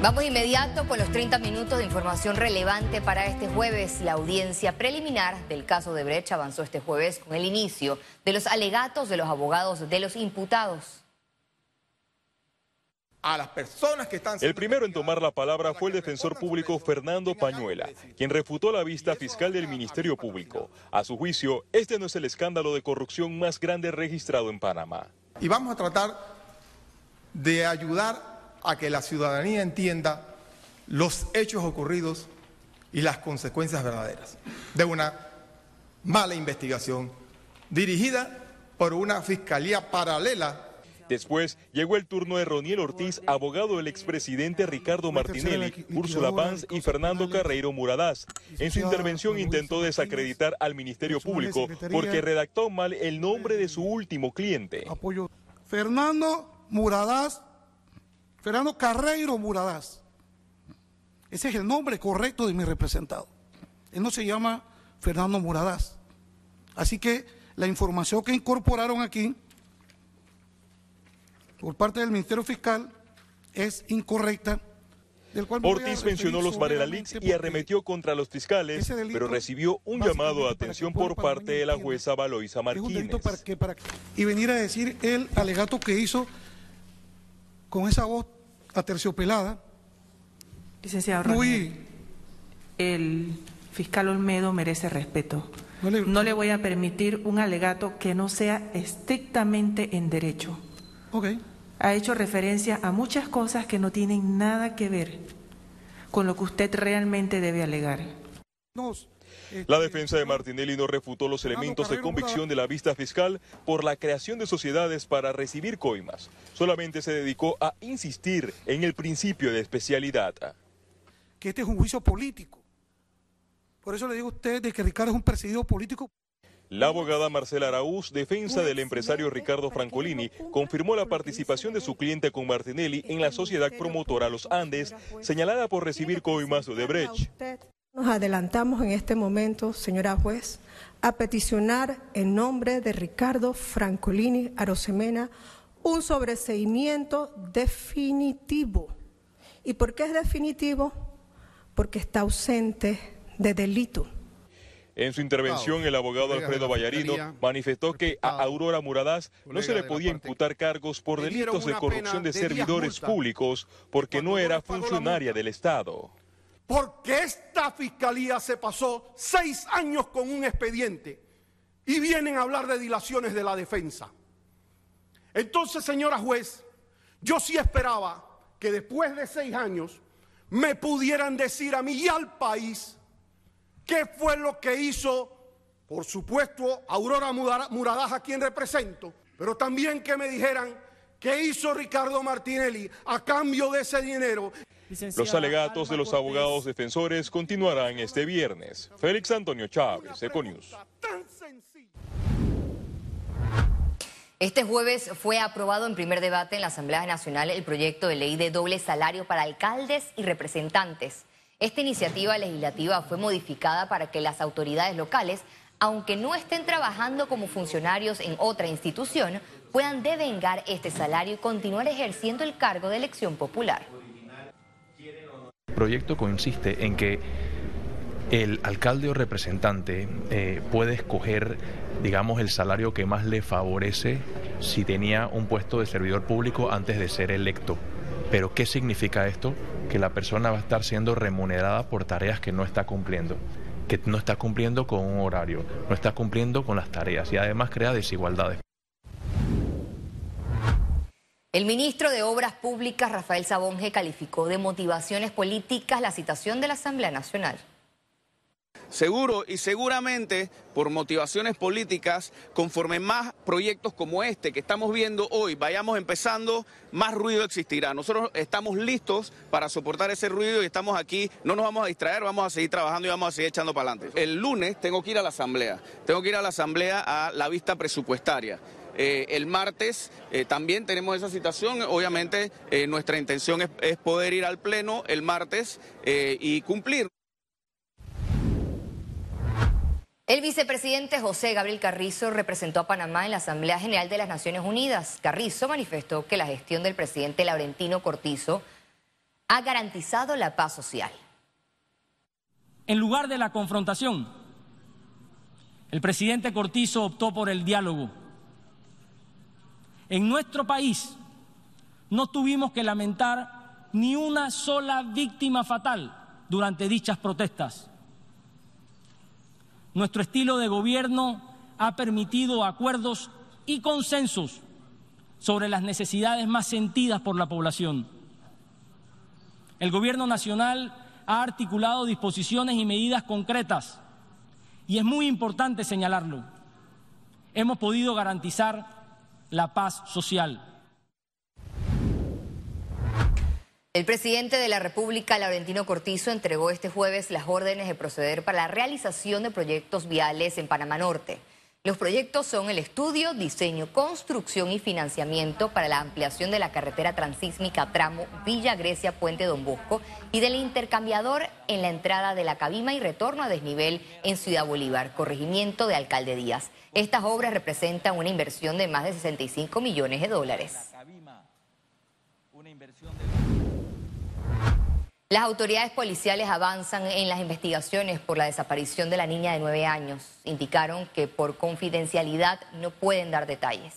Vamos inmediato con los 30 minutos de información relevante para este jueves. La audiencia preliminar del caso de Brecha avanzó este jueves con el inicio de los alegatos de los abogados de los imputados. A las personas que están... El primero en tomar la palabra fue el defensor público Fernando Pañuela, quien refutó la vista fiscal del Ministerio Público. A su juicio, este no es el escándalo de corrupción más grande registrado en Panamá. Y vamos a tratar de ayudar a que la ciudadanía entienda los hechos ocurridos y las consecuencias verdaderas de una mala investigación dirigida por una fiscalía paralela. Después llegó el turno de Roniel Ortiz, abogado del expresidente Ricardo Martinelli, Úrsula Pans y Fernando Carreiro Muradás. En su intervención intentó desacreditar al Ministerio Público porque redactó mal el nombre de su último cliente. Fernando Muradás Fernando Carreiro Muradás. Ese es el nombre correcto de mi representado. Él no se llama Fernando Muradás. Así que la información que incorporaron aquí por parte del Ministerio Fiscal es incorrecta. Ortiz mencionó los Varelalics y arremetió contra los fiscales, pero recibió un llamado de atención por parte de la jueza Valoisa Martínez. y venir a decir el alegato que hizo con esa voz aterciopelada. Licenciado muy... el fiscal Olmedo merece respeto. No le... voy a permitir un alegato que no sea estrictamente en derecho. Okay. Ha hecho referencia a muchas cosas que no tienen nada que ver con lo que usted realmente debe alegar. La defensa de Martinelli no refutó los elementos de convicción de la vista fiscal por la creación de sociedades para recibir coimas. Solamente se dedicó a insistir en el principio de especialidad. Que este es un juicio político. Por eso le digo a usted de que Ricardo es un perseguido político. La abogada Marcela Araúz, defensa del empresario Ricardo Francolini, confirmó la participación de su cliente con Martinelli en la sociedad promotora Los Andes, señalada por recibir coimas de Brecht. Nos adelantamos en este momento, señora juez, a peticionar en nombre de Ricardo Francolini Arosemena un sobreseimiento definitivo. ¿Y por qué es definitivo? Porque está ausente de delito. En su intervención, el abogado Alfredo Vallarino manifestó que a Aurora Muradas no se le podía imputar cargos por delitos de corrupción de servidores públicos porque no era funcionaria del Estado porque esta fiscalía se pasó seis años con un expediente y vienen a hablar de dilaciones de la defensa. Entonces, señora juez, yo sí esperaba que después de seis años me pudieran decir a mí y al país qué fue lo que hizo, por supuesto, Aurora Muradaja, a quien represento, pero también que me dijeran qué hizo Ricardo Martinelli a cambio de ese dinero. Los alegatos de los abogados defensores continuarán este viernes. Félix Antonio Chávez, Econius. Este jueves fue aprobado en primer debate en la Asamblea Nacional el proyecto de ley de doble salario para alcaldes y representantes. Esta iniciativa legislativa fue modificada para que las autoridades locales, aunque no estén trabajando como funcionarios en otra institución, puedan devengar este salario y continuar ejerciendo el cargo de elección popular proyecto consiste en que el alcalde o representante eh, puede escoger, digamos, el salario que más le favorece si tenía un puesto de servidor público antes de ser electo. Pero ¿qué significa esto? Que la persona va a estar siendo remunerada por tareas que no está cumpliendo, que no está cumpliendo con un horario, no está cumpliendo con las tareas y además crea desigualdades. El ministro de Obras Públicas, Rafael Sabonge, calificó de motivaciones políticas la citación de la Asamblea Nacional. Seguro y seguramente por motivaciones políticas, conforme más proyectos como este que estamos viendo hoy vayamos empezando, más ruido existirá. Nosotros estamos listos para soportar ese ruido y estamos aquí, no nos vamos a distraer, vamos a seguir trabajando y vamos a seguir echando para adelante. El lunes tengo que ir a la Asamblea, tengo que ir a la Asamblea a la vista presupuestaria. Eh, el martes eh, también tenemos esa situación. Obviamente eh, nuestra intención es, poder ir al Pleno el martes y cumplir. El vicepresidente José Gabriel Carrizo representó a Panamá en la Asamblea General de las Naciones Unidas. Carrizo manifestó que la gestión del presidente Laurentino Cortizo ha garantizado la paz social. En lugar de la confrontación, el presidente Cortizo optó por el diálogo. En nuestro país no tuvimos que lamentar ni una sola víctima fatal durante dichas protestas. Nuestro estilo de gobierno ha permitido acuerdos y consensos sobre las necesidades más sentidas por la población. El Gobierno Nacional ha articulado disposiciones y medidas concretas y es muy importante señalarlo. Hemos podido garantizar la paz social. El presidente de la República, Laurentino Cortizo, entregó este jueves las órdenes de proceder para la realización de proyectos viales en Panamá Norte. Los proyectos son el estudio, diseño, construcción y financiamiento para la ampliación de la carretera transísmica tramo Villa Grecia Puente Don Bosco y del intercambiador en la entrada de la Cabima y retorno a desnivel en Ciudad Bolívar, corregimiento de Alcalde Díaz. Estas obras representan una inversión de más de 65 millones de dólares. Las autoridades policiales avanzan en las investigaciones por la desaparición de la niña de nueve años. Indicaron que por confidencialidad no pueden dar detalles.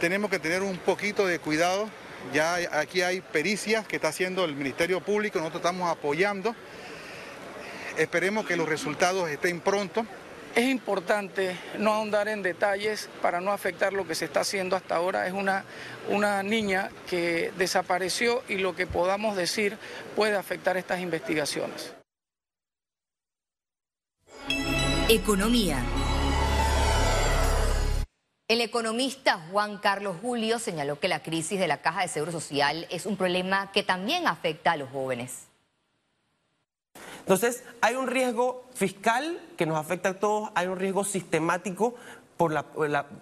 Tenemos que tener un poquito de cuidado. Ya aquí hay pericias que está haciendo el Ministerio Público, nosotros estamos apoyando. Esperemos que los resultados estén pronto. Es importante no ahondar en detalles para no afectar lo que se está haciendo hasta ahora. Es una, una niña que desapareció y lo que podamos decir puede afectar estas investigaciones. Economía. El economista Juan Carlos Julio señaló que la crisis de la Caja de Seguro Social es un problema que también afecta a los jóvenes. Entonces, hay un riesgo fiscal que nos afecta a todos, hay un riesgo sistemático por la,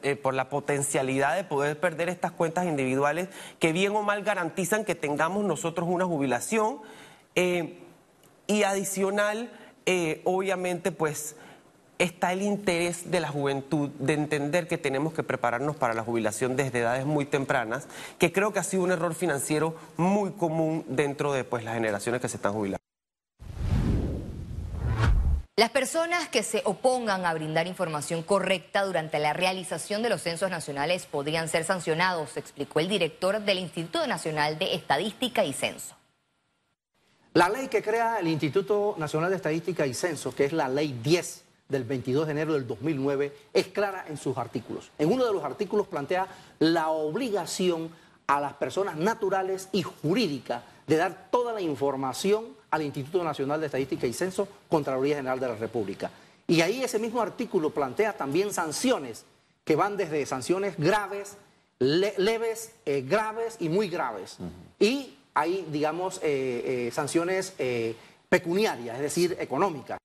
eh, la, potencialidad de poder perder estas cuentas individuales que bien o mal garantizan que tengamos nosotros una jubilación eh, y adicional, eh, obviamente, pues está el interés de la juventud de entender que tenemos que prepararnos para la jubilación desde edades muy tempranas, que creo que ha sido un error financiero muy común dentro de pues, las generaciones que se están jubilando. Las personas que se opongan a brindar información correcta durante la realización de los censos nacionales podrían ser sancionados, explicó el director del Instituto Nacional de Estadística y Censo. La ley que crea el Instituto Nacional de Estadística y Censo, que es la ley 10 del 22 de enero del 2009, es clara en sus artículos. En uno de los artículos plantea la obligación a las personas naturales y jurídicas de dar toda la información al Instituto Nacional de Estadística y Censo, Contraloría General de la República. Y ahí ese mismo artículo plantea también sanciones que van desde sanciones graves, leves, eh, graves y muy graves. Y hay, digamos, eh, eh, sanciones pecuniarias, es decir, económicas.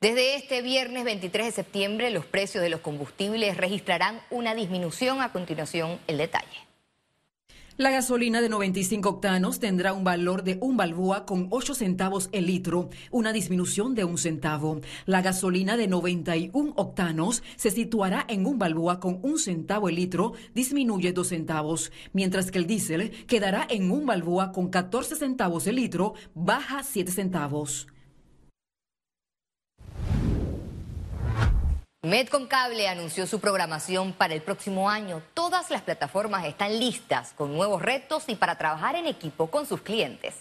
Desde este viernes 23 de septiembre, los precios de los combustibles registrarán una disminución. A continuación, el detalle. La gasolina de 95 octanos tendrá un valor de un balboa con 8 centavos el litro, una disminución de un centavo. La gasolina de 91 octanos se situará en un balboa con un centavo el litro, disminuye 2 centavos, mientras que el diésel quedará en un balboa con 14 centavos el litro, baja 7 centavos. Medcom-Cable anunció su programación para el próximo año. Todas las plataformas están listas con nuevos retos y para trabajar en equipo con sus clientes.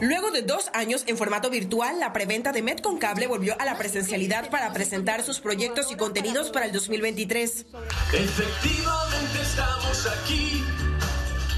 Luego de dos años en formato virtual, la preventa de Medcom-Cable volvió a la presencialidad para presentar sus proyectos y contenidos para el 2023. Efectivamente estamos aquí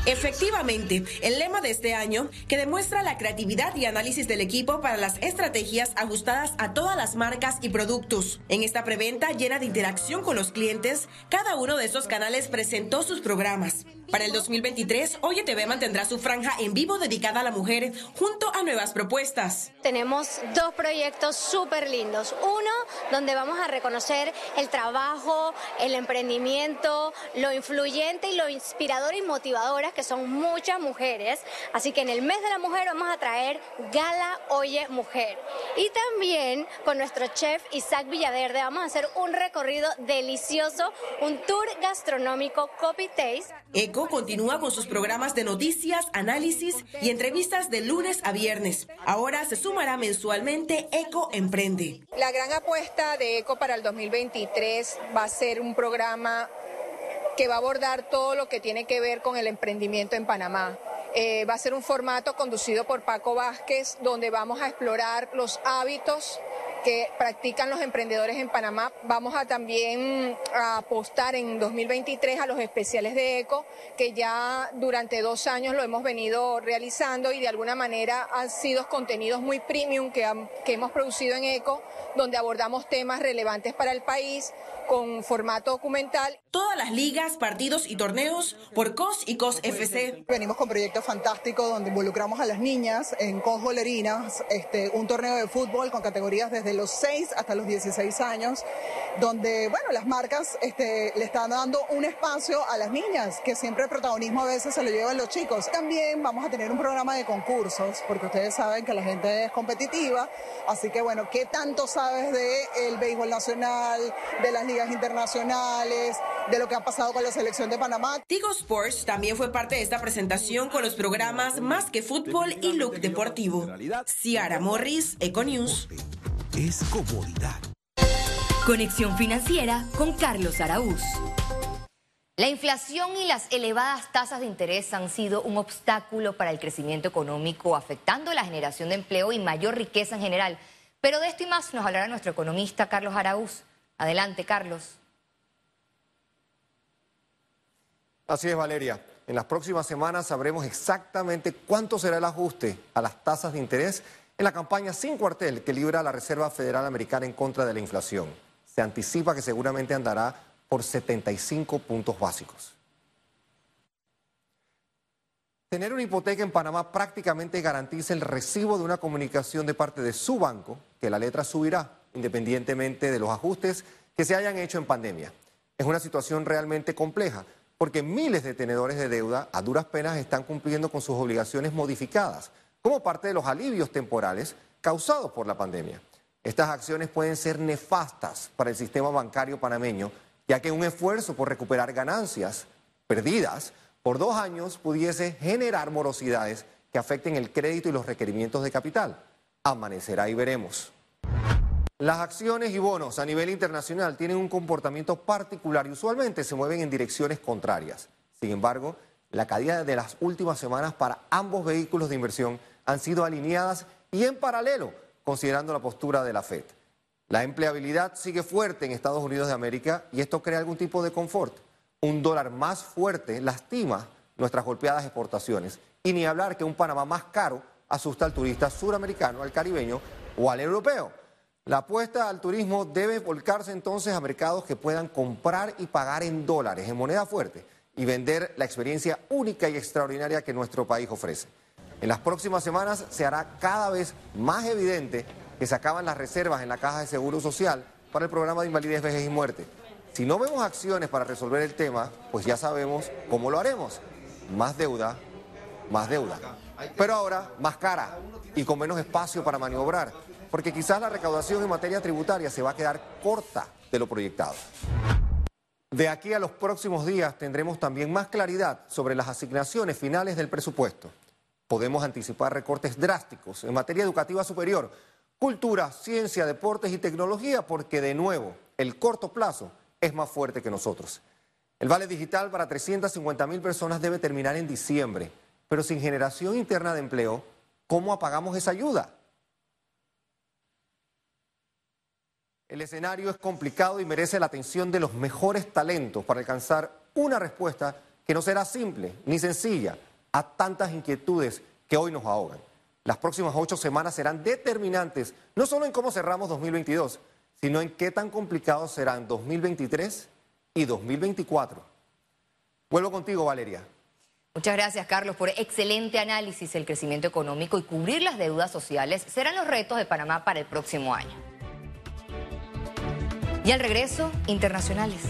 Efectivamente, el lema de este año, que demuestra la creatividad y análisis del equipo para las estrategias ajustadas a todas las marcas y productos. En esta preventa llena de interacción con los clientes, cada uno de estos canales presentó sus programas. Para el 2023, Oye TV mantendrá su franja en vivo dedicada a la mujer junto a nuevas propuestas. Tenemos dos proyectos súper lindos. Uno, donde vamos a reconocer el trabajo, el emprendimiento, lo influyente y lo inspirador y motivadoras que son muchas mujeres. Así que en el mes de la mujer vamos a traer Gala Oye Mujer. Y también con nuestro chef Isaac Villaverde vamos a hacer un recorrido delicioso, un tour gastronómico Copy Taste. Eco continúa con sus programas de noticias, análisis y entrevistas de lunes a viernes. Ahora se sumará mensualmente Eco Emprende. La gran apuesta de Eco para el 2023 va a ser un programa que va a abordar todo lo que tiene que ver con el emprendimiento en Panamá. Eh, va a ser un formato conducido por Paco Vázquez, donde vamos a explorar los hábitos que practican los emprendedores en Panamá. Vamos a también apostar en 2023 a los especiales de ECO, que ya durante dos años lo hemos venido realizando y de alguna manera han sido contenidos muy premium que, que hemos producido en ECO, donde abordamos temas relevantes para el país con formato documental. Todas las ligas, partidos y torneos por COS y COS FC. Venimos con proyectos fantásticos donde involucramos a las niñas en COS Bolerinas, este, un torneo de fútbol con categorías desde los 6 hasta los 16 años, donde, bueno, las marcas este, le están dando un espacio a las niñas, que siempre el protagonismo a veces se lo llevan los chicos. También vamos a tener un programa de concursos, porque ustedes saben que la gente es competitiva, así que, bueno, ¿qué tanto sabes del béisbol nacional, de las ligas internacionales, de lo que ha pasado con la selección de Panamá. Tigo Sports también fue parte de esta presentación con los programas Más que Fútbol y Look Deportivo. Ciara Morris, Econews. Es comodidad. Conexión financiera con Carlos Araúz. La inflación y las elevadas tasas de interés han sido un obstáculo para el crecimiento económico, afectando la generación de empleo y mayor riqueza en general. Pero de esto y más nos hablará nuestro economista Carlos Araúz. Adelante, Carlos. Así es, Valeria. En las próximas semanas sabremos exactamente cuánto será el ajuste a las tasas de interés en la campaña sin cuartel que libra la Reserva Federal Americana en contra de la inflación. Se anticipa que seguramente andará por 75 puntos básicos. Tener una hipoteca en Panamá prácticamente garantiza el recibo de una comunicación de parte de su banco que la letra subirá independientemente de los ajustes que se hayan hecho en pandemia. Es una situación realmente compleja, porque miles de tenedores de deuda a duras penas están cumpliendo con sus obligaciones modificadas, como parte de los alivios temporales causados por la pandemia. Estas acciones pueden ser nefastas para el sistema bancario panameño, ya que un esfuerzo por recuperar ganancias perdidas por dos años pudiese generar morosidades que afecten el crédito y los requerimientos de capital. Amanecerá y veremos. Las acciones y bonos a nivel internacional tienen un comportamiento particular y usualmente se mueven en direcciones contrarias. Sin embargo, la caída de las últimas semanas para ambos vehículos de inversión han sido alineadas y en paralelo, considerando la postura de la Fed. La empleabilidad sigue fuerte en Estados Unidos de América y esto crea algún tipo de confort. Un dólar más fuerte lastima nuestras golpeadas exportaciones. Y ni hablar que un Panamá más caro asusta al turista suramericano, al caribeño o al europeo. La apuesta al turismo debe volcarse entonces a mercados que puedan comprar y pagar en dólares, en moneda fuerte, y vender la experiencia única y extraordinaria que nuestro país ofrece. En las próximas semanas se hará cada vez más evidente que se acaban las reservas en la caja de seguro social para el programa de invalidez, vejez y muerte. Si no vemos acciones para resolver el tema, pues ya sabemos cómo lo haremos. Más deuda, más deuda. Pero ahora más cara y con menos espacio para maniobrar porque quizás la recaudación en materia tributaria se va a quedar corta de lo proyectado. De aquí a los próximos días tendremos también más claridad sobre las asignaciones finales del presupuesto. Podemos anticipar recortes drásticos en materia educativa superior, cultura, ciencia, deportes y tecnología, porque de nuevo el corto plazo es más fuerte que nosotros. El vale digital para 350 mil personas debe terminar en diciembre, pero sin generación interna de empleo, ¿cómo apagamos esa ayuda? El escenario es complicado y merece la atención de los mejores talentos para alcanzar una respuesta que no será simple ni sencilla a tantas inquietudes que hoy nos ahogan. Las próximas ocho semanas serán determinantes, no solo en cómo cerramos 2022, sino en qué tan complicados serán 2023 y 2024. Vuelvo contigo, Valeria. Muchas gracias, Carlos, por excelente análisis. El crecimiento económico y cubrir las deudas sociales serán los retos de Panamá para el próximo año. Y al regreso, internacionales.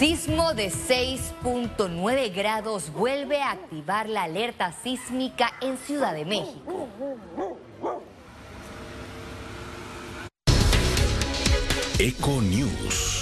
Sismo de 6.9 grados vuelve a activar la alerta sísmica en Ciudad de México. Eco News.